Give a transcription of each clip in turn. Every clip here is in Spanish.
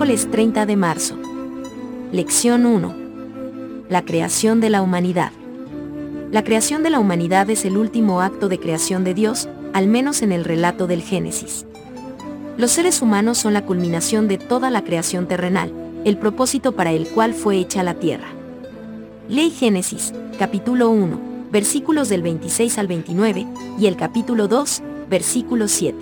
Miércoles 30 de marzo. Lección 1. La creación de la humanidad. La creación de la humanidad es el último acto de creación de Dios, al menos en el relato del Génesis. Los seres humanos son la culminación de toda la creación terrenal, el propósito para el cual fue hecha la tierra. Ley Génesis, capítulo 1, versículos del 26 al 29, y el capítulo 2, versículo 7.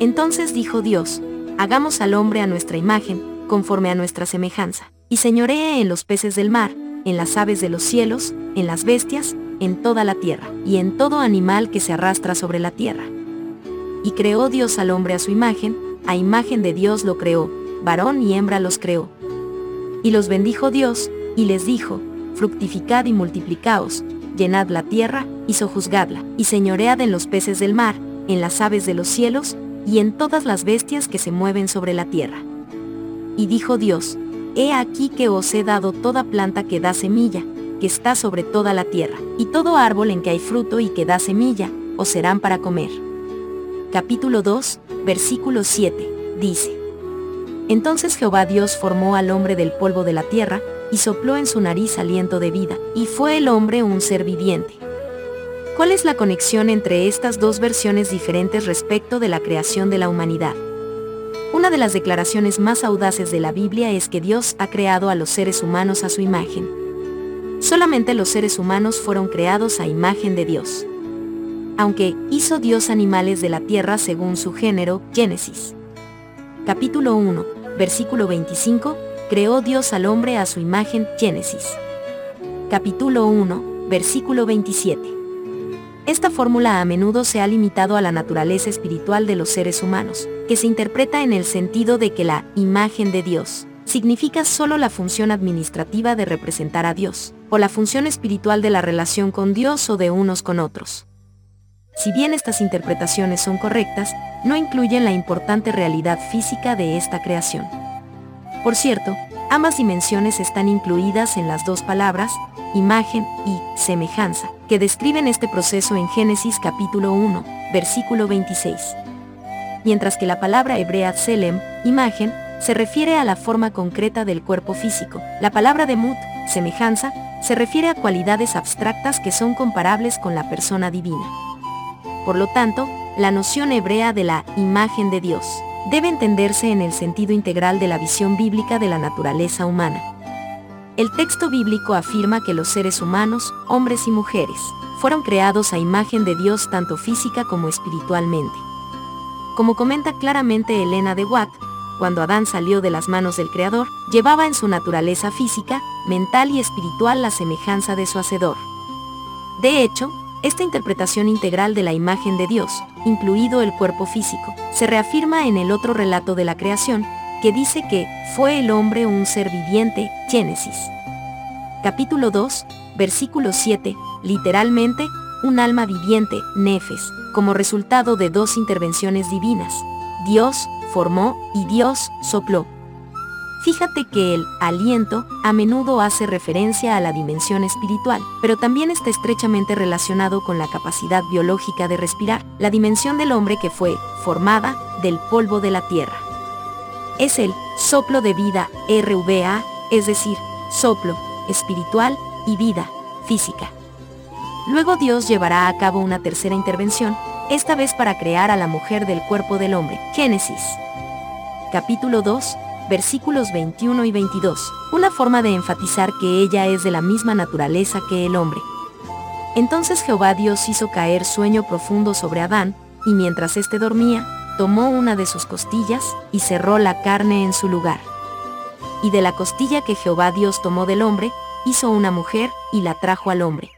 Entonces dijo Dios, hagamos al hombre a nuestra imagen, conforme a nuestra semejanza, y señoree en los peces del mar, en las aves de los cielos, en las bestias, en toda la tierra, y en todo animal que se arrastra sobre la tierra. Y creó Dios al hombre a su imagen, a imagen de Dios lo creó, varón y hembra los creó. Y los bendijo Dios, y les dijo, fructificad y multiplicaos, llenad la tierra, y sojuzgadla, y señoread en los peces del mar, en las aves de los cielos, y en todas las bestias que se mueven sobre la tierra. Y dijo Dios, He aquí que os he dado toda planta que da semilla, que está sobre toda la tierra, y todo árbol en que hay fruto y que da semilla, os serán para comer. Capítulo 2, versículo 7, dice. Entonces Jehová Dios formó al hombre del polvo de la tierra, y sopló en su nariz aliento de vida, y fue el hombre un ser viviente. ¿Cuál es la conexión entre estas dos versiones diferentes respecto de la creación de la humanidad? Una de las declaraciones más audaces de la Biblia es que Dios ha creado a los seres humanos a su imagen. Solamente los seres humanos fueron creados a imagen de Dios. Aunque hizo Dios animales de la tierra según su género, Génesis. Capítulo 1, versículo 25, creó Dios al hombre a su imagen, Génesis. Capítulo 1, versículo 27. Esta fórmula a menudo se ha limitado a la naturaleza espiritual de los seres humanos, que se interpreta en el sentido de que la imagen de Dios significa solo la función administrativa de representar a Dios, o la función espiritual de la relación con Dios o de unos con otros. Si bien estas interpretaciones son correctas, no incluyen la importante realidad física de esta creación. Por cierto, ambas dimensiones están incluidas en las dos palabras, imagen y semejanza, que describen este proceso en Génesis capítulo 1, versículo 26. Mientras que la palabra hebrea selem, imagen, se refiere a la forma concreta del cuerpo físico, la palabra demut, semejanza, se refiere a cualidades abstractas que son comparables con la persona divina. Por lo tanto, la noción hebrea de la imagen de Dios debe entenderse en el sentido integral de la visión bíblica de la naturaleza humana. El texto bíblico afirma que los seres humanos, hombres y mujeres, fueron creados a imagen de Dios tanto física como espiritualmente. Como comenta claramente Elena de Watt, cuando Adán salió de las manos del Creador, llevaba en su naturaleza física, mental y espiritual la semejanza de su Hacedor. De hecho, esta interpretación integral de la imagen de Dios, incluido el cuerpo físico, se reafirma en el otro relato de la creación, que dice que fue el hombre un ser viviente, Génesis. Capítulo 2, versículo 7, literalmente, un alma viviente, Nefes, como resultado de dos intervenciones divinas. Dios formó y Dios sopló. Fíjate que el aliento a menudo hace referencia a la dimensión espiritual, pero también está estrechamente relacionado con la capacidad biológica de respirar, la dimensión del hombre que fue formada del polvo de la tierra es el soplo de vida, RVA, es decir, soplo, espiritual y vida, física. Luego Dios llevará a cabo una tercera intervención, esta vez para crear a la mujer del cuerpo del hombre. Génesis. Capítulo 2, versículos 21 y 22. Una forma de enfatizar que ella es de la misma naturaleza que el hombre. Entonces Jehová Dios hizo caer sueño profundo sobre Adán, y mientras éste dormía, tomó una de sus costillas y cerró la carne en su lugar. Y de la costilla que Jehová Dios tomó del hombre, hizo una mujer y la trajo al hombre.